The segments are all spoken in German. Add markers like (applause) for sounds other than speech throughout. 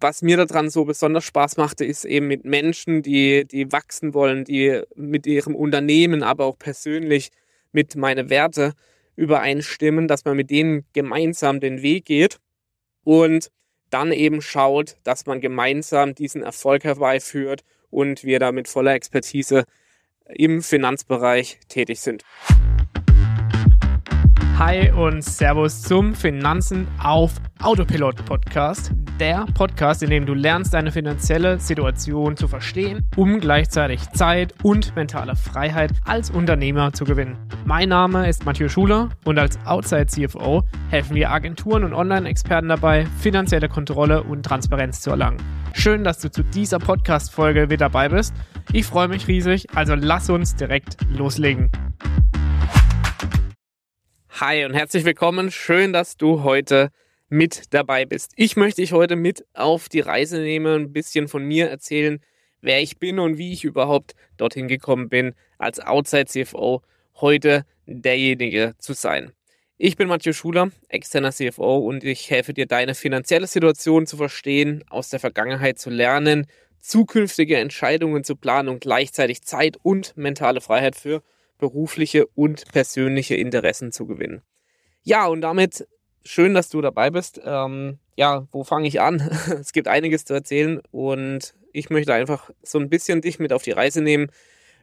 was mir daran so besonders Spaß machte, ist eben mit Menschen, die, die wachsen wollen, die mit ihrem Unternehmen, aber auch persönlich mit meine Werte übereinstimmen, dass man mit denen gemeinsam den Weg geht und dann eben schaut, dass man gemeinsam diesen Erfolg herbeiführt und wir da mit voller Expertise im Finanzbereich tätig sind. Hi und Servus zum Finanzen auf Autopilot Podcast. Der Podcast, in dem du lernst, deine finanzielle Situation zu verstehen, um gleichzeitig Zeit und mentale Freiheit als Unternehmer zu gewinnen. Mein Name ist Mathieu Schuler und als Outside CFO helfen wir Agenturen und Online-Experten dabei, finanzielle Kontrolle und Transparenz zu erlangen. Schön, dass du zu dieser Podcast-Folge wieder dabei bist. Ich freue mich riesig, also lass uns direkt loslegen. Hi und herzlich willkommen. Schön, dass du heute mit dabei bist. Ich möchte dich heute mit auf die Reise nehmen, ein bisschen von mir erzählen, wer ich bin und wie ich überhaupt dorthin gekommen bin, als Outside CFO heute derjenige zu sein. Ich bin Matthias Schuler, externer CFO und ich helfe dir, deine finanzielle Situation zu verstehen, aus der Vergangenheit zu lernen, zukünftige Entscheidungen zu planen und gleichzeitig Zeit und mentale Freiheit für berufliche und persönliche Interessen zu gewinnen. Ja, und damit schön, dass du dabei bist. Ähm, ja, wo fange ich an? (laughs) es gibt einiges zu erzählen und ich möchte einfach so ein bisschen dich mit auf die Reise nehmen,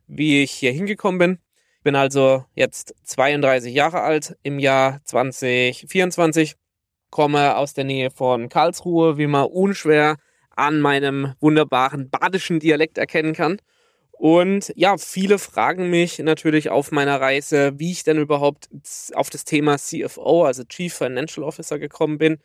wie ich hier hingekommen bin. Ich bin also jetzt 32 Jahre alt im Jahr 2024, komme aus der Nähe von Karlsruhe, wie man unschwer an meinem wunderbaren badischen Dialekt erkennen kann. Und ja, viele fragen mich natürlich auf meiner Reise, wie ich denn überhaupt auf das Thema CFO, also Chief Financial Officer, gekommen bin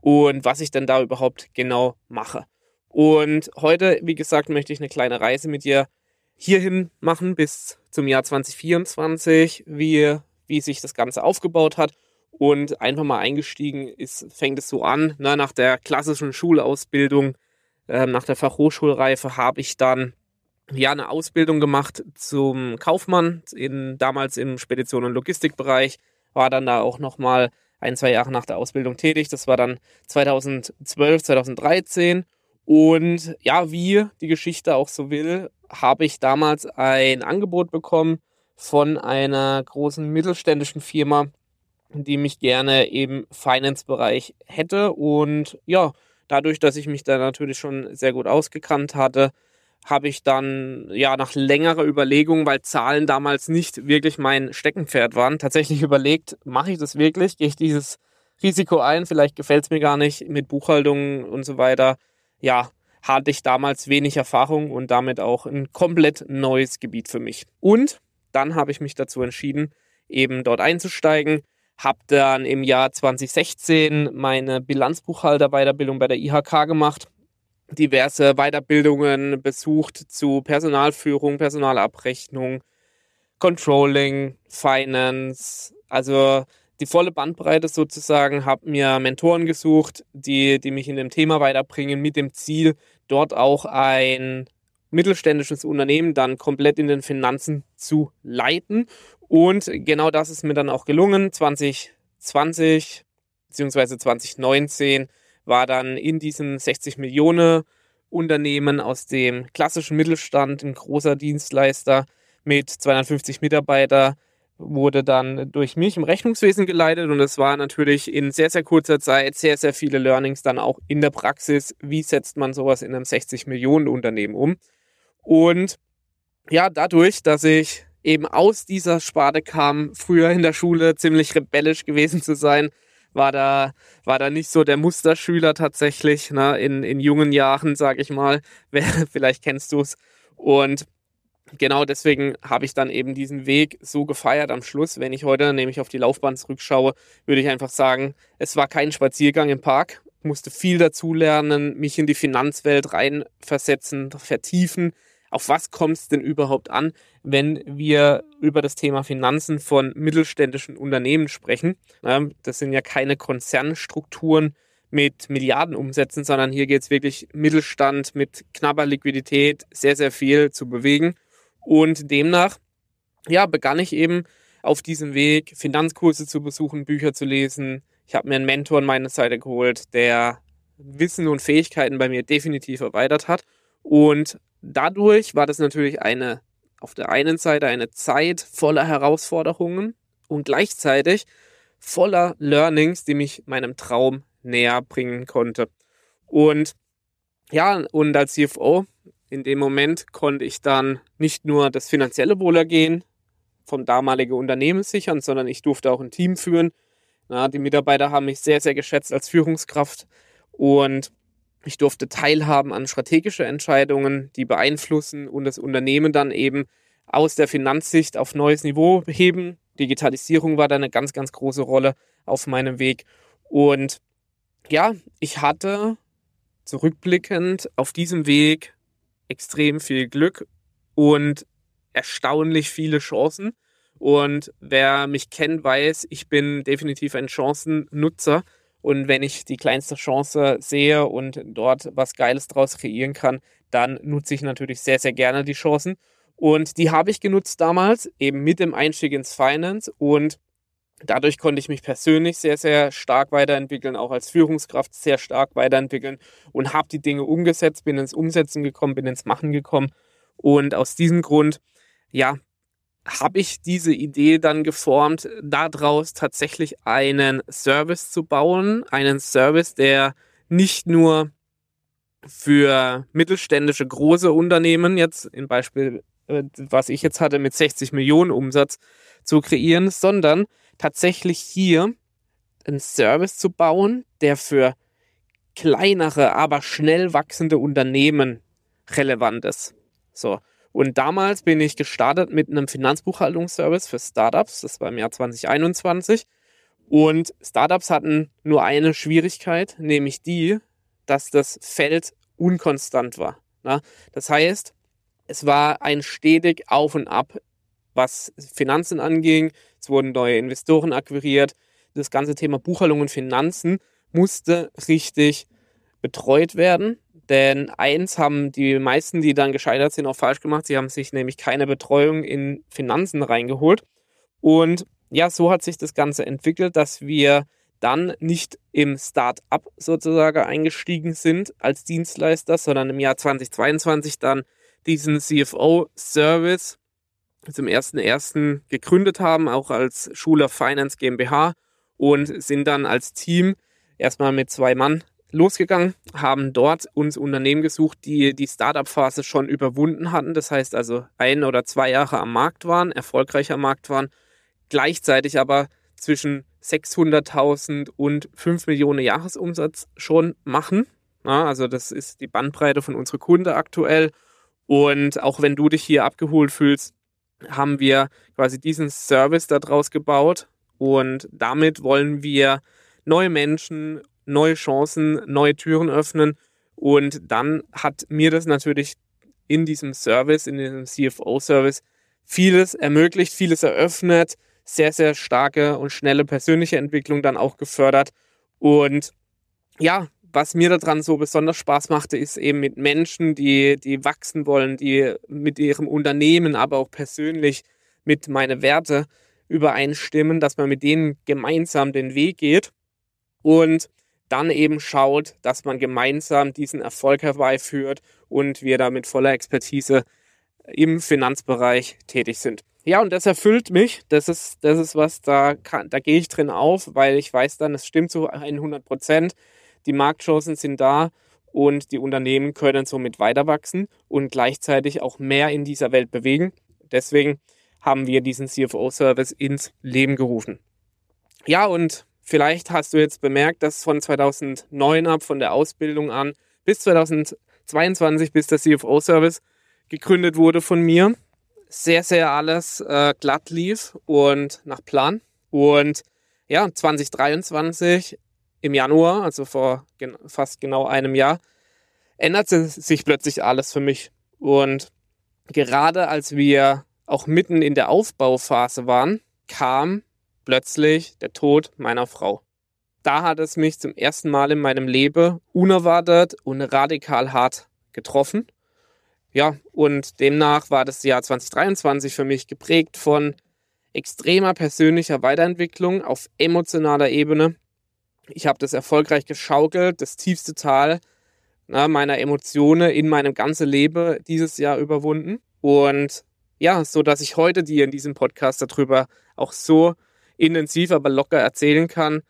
und was ich denn da überhaupt genau mache. Und heute, wie gesagt, möchte ich eine kleine Reise mit dir hierhin machen bis zum Jahr 2024, wie, wie sich das Ganze aufgebaut hat. Und einfach mal eingestiegen ist, fängt es so an, ne, nach der klassischen Schulausbildung, äh, nach der Fachhochschulreife habe ich dann ja eine Ausbildung gemacht zum Kaufmann, in, damals im Spedition- und Logistikbereich, war dann da auch nochmal ein, zwei Jahre nach der Ausbildung tätig. Das war dann 2012, 2013. Und ja, wie die Geschichte auch so will, habe ich damals ein Angebot bekommen von einer großen mittelständischen Firma, die mich gerne im Finance-Bereich hätte. Und ja, dadurch, dass ich mich da natürlich schon sehr gut ausgekannt hatte, habe ich dann ja nach längerer Überlegung, weil Zahlen damals nicht wirklich mein Steckenpferd waren, tatsächlich überlegt, mache ich das wirklich? Gehe ich dieses Risiko ein? Vielleicht gefällt es mir gar nicht mit Buchhaltung und so weiter. Ja, hatte ich damals wenig Erfahrung und damit auch ein komplett neues Gebiet für mich. Und dann habe ich mich dazu entschieden, eben dort einzusteigen. Habe dann im Jahr 2016 meine Bilanzbuchhalterweiterbildung bei der IHK gemacht diverse Weiterbildungen besucht zu Personalführung, Personalabrechnung, Controlling, Finance, also die volle Bandbreite sozusagen, habe mir Mentoren gesucht, die, die mich in dem Thema weiterbringen, mit dem Ziel, dort auch ein mittelständisches Unternehmen dann komplett in den Finanzen zu leiten. Und genau das ist mir dann auch gelungen. 2020 bzw. 2019 war dann in diesem 60 Millionen Unternehmen aus dem klassischen Mittelstand ein großer Dienstleister mit 250 Mitarbeitern wurde dann durch mich im Rechnungswesen geleitet und es war natürlich in sehr, sehr kurzer Zeit sehr, sehr viele Learnings dann auch in der Praxis. Wie setzt man sowas in einem 60 Millionen Unternehmen um? Und ja, dadurch, dass ich eben aus dieser Sparte kam, früher in der Schule ziemlich rebellisch gewesen zu sein, war da, war da nicht so der Musterschüler tatsächlich, ne, in, in jungen Jahren, sag ich mal. (laughs) Vielleicht kennst du es. Und genau deswegen habe ich dann eben diesen Weg so gefeiert am Schluss. Wenn ich heute nämlich auf die Laufbahn zurückschaue, würde ich einfach sagen, es war kein Spaziergang im Park. Musste viel dazulernen, mich in die Finanzwelt reinversetzen, vertiefen auf was kommt es denn überhaupt an, wenn wir über das Thema Finanzen von mittelständischen Unternehmen sprechen. Das sind ja keine Konzernstrukturen mit Milliardenumsätzen, sondern hier geht es wirklich Mittelstand mit knapper Liquidität sehr, sehr viel zu bewegen. Und demnach, ja, begann ich eben auf diesem Weg Finanzkurse zu besuchen, Bücher zu lesen. Ich habe mir einen Mentor an meine Seite geholt, der Wissen und Fähigkeiten bei mir definitiv erweitert hat. Und dadurch war das natürlich eine, auf der einen Seite eine Zeit voller Herausforderungen und gleichzeitig voller Learnings, die mich meinem Traum näher bringen konnte. Und ja, und als CFO in dem Moment konnte ich dann nicht nur das finanzielle Wohlergehen vom damaligen Unternehmen sichern, sondern ich durfte auch ein Team führen. Ja, die Mitarbeiter haben mich sehr, sehr geschätzt als Führungskraft und ich durfte teilhaben an strategische Entscheidungen, die beeinflussen und das Unternehmen dann eben aus der Finanzsicht auf neues Niveau heben. Digitalisierung war da eine ganz, ganz große Rolle auf meinem Weg. Und ja, ich hatte zurückblickend auf diesem Weg extrem viel Glück und erstaunlich viele Chancen. Und wer mich kennt, weiß, ich bin definitiv ein Chancennutzer. Und wenn ich die kleinste Chance sehe und dort was Geiles draus kreieren kann, dann nutze ich natürlich sehr, sehr gerne die Chancen. Und die habe ich genutzt damals, eben mit dem Einstieg ins Finance. Und dadurch konnte ich mich persönlich sehr, sehr stark weiterentwickeln, auch als Führungskraft sehr stark weiterentwickeln und habe die Dinge umgesetzt, bin ins Umsetzen gekommen, bin ins Machen gekommen. Und aus diesem Grund, ja, habe ich diese Idee dann geformt, daraus tatsächlich einen Service zu bauen. Einen Service, der nicht nur für mittelständische große Unternehmen, jetzt im Beispiel, äh, was ich jetzt hatte, mit 60 Millionen Umsatz zu kreieren, sondern tatsächlich hier einen Service zu bauen, der für kleinere, aber schnell wachsende Unternehmen relevant ist. So. Und damals bin ich gestartet mit einem Finanzbuchhaltungsservice für Startups. Das war im Jahr 2021. Und Startups hatten nur eine Schwierigkeit, nämlich die, dass das Feld unkonstant war. Das heißt, es war ein stetig Auf und Ab, was Finanzen anging. Es wurden neue Investoren akquiriert. Das ganze Thema Buchhaltung und Finanzen musste richtig betreut werden. Denn eins haben die meisten, die dann gescheitert sind, auch falsch gemacht. Sie haben sich nämlich keine Betreuung in Finanzen reingeholt. Und ja, so hat sich das Ganze entwickelt, dass wir dann nicht im Start-up sozusagen eingestiegen sind als Dienstleister, sondern im Jahr 2022 dann diesen CFO-Service zum 1.1. gegründet haben, auch als Schuler Finance GmbH und sind dann als Team erstmal mit zwei Mann losgegangen, haben dort uns Unternehmen gesucht, die die Startup-Phase schon überwunden hatten. Das heißt also ein oder zwei Jahre am Markt waren, erfolgreich am Markt waren, gleichzeitig aber zwischen 600.000 und 5 Millionen Jahresumsatz schon machen. Ja, also das ist die Bandbreite von unserer Kunde aktuell. Und auch wenn du dich hier abgeholt fühlst, haben wir quasi diesen Service daraus gebaut. Und damit wollen wir neue Menschen neue Chancen, neue Türen öffnen. Und dann hat mir das natürlich in diesem Service, in diesem CFO-Service, vieles ermöglicht, vieles eröffnet, sehr, sehr starke und schnelle persönliche Entwicklung dann auch gefördert. Und ja, was mir daran so besonders Spaß machte, ist eben mit Menschen, die, die wachsen wollen, die mit ihrem Unternehmen, aber auch persönlich mit meine Werte übereinstimmen, dass man mit denen gemeinsam den Weg geht. Und dann eben schaut, dass man gemeinsam diesen Erfolg herbeiführt und wir da mit voller Expertise im Finanzbereich tätig sind. Ja, und das erfüllt mich. Das ist, das ist was, da, kann, da gehe ich drin auf, weil ich weiß dann, es stimmt zu 100 Prozent. Die Marktchancen sind da und die Unternehmen können somit weiter wachsen und gleichzeitig auch mehr in dieser Welt bewegen. Deswegen haben wir diesen CFO-Service ins Leben gerufen. Ja, und Vielleicht hast du jetzt bemerkt, dass von 2009 ab, von der Ausbildung an, bis 2022, bis der CFO-Service gegründet wurde von mir, sehr, sehr alles äh, glatt lief und nach Plan. Und ja, 2023 im Januar, also vor gen fast genau einem Jahr, änderte sich plötzlich alles für mich. Und gerade als wir auch mitten in der Aufbauphase waren, kam plötzlich der Tod meiner Frau. Da hat es mich zum ersten Mal in meinem Leben unerwartet und radikal hart getroffen. Ja, und demnach war das Jahr 2023 für mich geprägt von extremer persönlicher Weiterentwicklung auf emotionaler Ebene. Ich habe das erfolgreich geschaukelt, das tiefste Tal na, meiner Emotionen in meinem ganzen Leben dieses Jahr überwunden. Und ja, so dass ich heute dir in diesem Podcast darüber auch so intensiv, aber locker erzählen kann.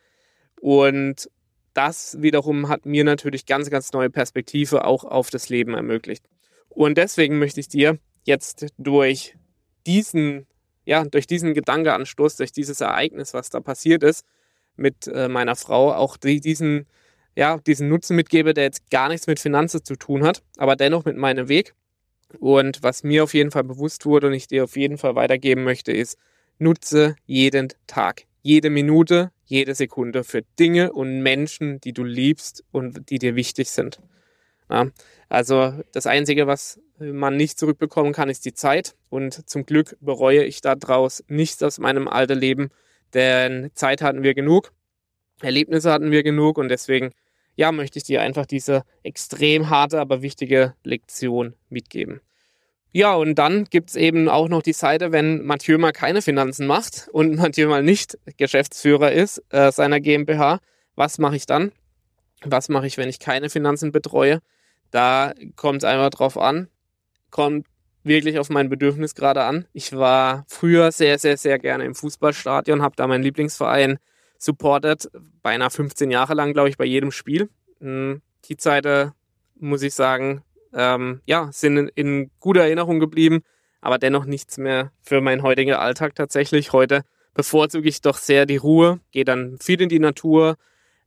Und das wiederum hat mir natürlich ganz, ganz neue Perspektive auch auf das Leben ermöglicht. Und deswegen möchte ich dir jetzt durch diesen, ja, durch diesen Gedankeanstoß, durch dieses Ereignis, was da passiert ist, mit äh, meiner Frau, auch die, diesen, ja, diesen Nutzen mitgebe, der jetzt gar nichts mit Finanzen zu tun hat, aber dennoch mit meinem Weg. Und was mir auf jeden Fall bewusst wurde und ich dir auf jeden Fall weitergeben möchte, ist, nutze jeden Tag, jede Minute, jede Sekunde für Dinge und Menschen, die du liebst und die dir wichtig sind. Ja, also das Einzige, was man nicht zurückbekommen kann, ist die Zeit. Und zum Glück bereue ich daraus nichts aus meinem alten Leben, denn Zeit hatten wir genug, Erlebnisse hatten wir genug und deswegen, ja, möchte ich dir einfach diese extrem harte, aber wichtige Lektion mitgeben. Ja, und dann gibt es eben auch noch die Seite, wenn Mathieu mal keine Finanzen macht und (laughs) Mathieu mal nicht Geschäftsführer ist äh, seiner GmbH. Was mache ich dann? Was mache ich, wenn ich keine Finanzen betreue? Da kommt es einfach drauf an, kommt wirklich auf mein Bedürfnis gerade an. Ich war früher sehr, sehr, sehr gerne im Fußballstadion, habe da meinen Lieblingsverein supportet, beinahe 15 Jahre lang, glaube ich, bei jedem Spiel. Hm, die Zeiten, muss ich sagen, ähm, ja, sind in, in guter Erinnerung geblieben, aber dennoch nichts mehr für meinen heutigen Alltag tatsächlich. Heute bevorzuge ich doch sehr die Ruhe, gehe dann viel in die Natur,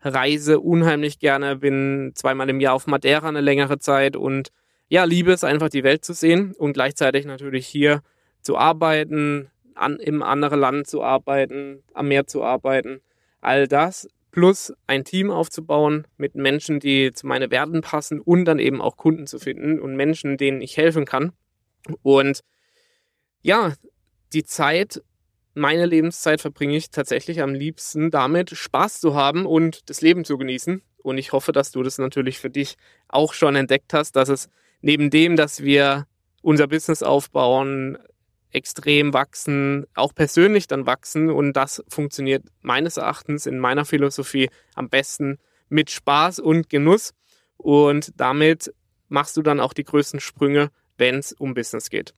reise unheimlich gerne, bin zweimal im Jahr auf Madeira eine längere Zeit und ja, liebe es einfach, die Welt zu sehen und gleichzeitig natürlich hier zu arbeiten, an, im anderen Land zu arbeiten, am Meer zu arbeiten. All das plus ein Team aufzubauen mit Menschen, die zu meinen Werten passen und dann eben auch Kunden zu finden und Menschen, denen ich helfen kann. Und ja, die Zeit, meine Lebenszeit verbringe ich tatsächlich am liebsten damit, Spaß zu haben und das Leben zu genießen. Und ich hoffe, dass du das natürlich für dich auch schon entdeckt hast, dass es neben dem, dass wir unser Business aufbauen, extrem wachsen, auch persönlich dann wachsen und das funktioniert meines Erachtens in meiner Philosophie am besten mit Spaß und Genuss und damit machst du dann auch die größten Sprünge, wenn es um Business geht.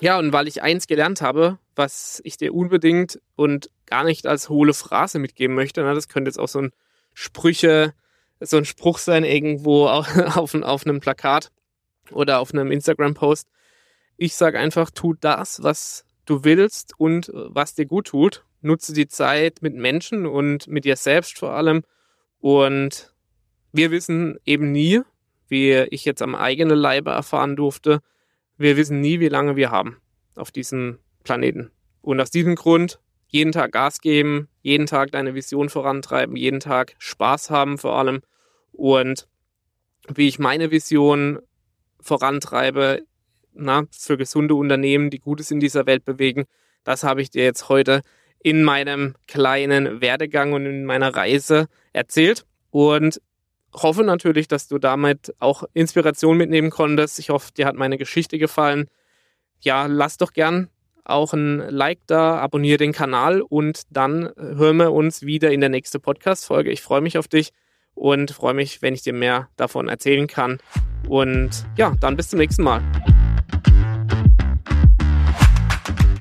Ja, und weil ich eins gelernt habe, was ich dir unbedingt und gar nicht als hohle Phrase mitgeben möchte, na, das könnte jetzt auch so ein Sprüche, so ein Spruch sein irgendwo (laughs) auf, auf, auf einem Plakat, oder auf einem Instagram-Post. Ich sage einfach, tu das, was du willst und äh, was dir gut tut. Nutze die Zeit mit Menschen und mit dir selbst vor allem. Und wir wissen eben nie, wie ich jetzt am eigenen Leibe erfahren durfte, wir wissen nie, wie lange wir haben auf diesem Planeten. Und aus diesem Grund jeden Tag Gas geben, jeden Tag deine Vision vorantreiben, jeden Tag Spaß haben vor allem. Und wie ich meine Vision vorantreibe, na, für gesunde Unternehmen, die Gutes in dieser Welt bewegen. Das habe ich dir jetzt heute in meinem kleinen Werdegang und in meiner Reise erzählt und hoffe natürlich, dass du damit auch Inspiration mitnehmen konntest. Ich hoffe, dir hat meine Geschichte gefallen. Ja, lass doch gern auch ein Like da, abonniere den Kanal und dann hören wir uns wieder in der nächsten Podcast-Folge. Ich freue mich auf dich und freue mich, wenn ich dir mehr davon erzählen kann. Und ja, dann bis zum nächsten Mal.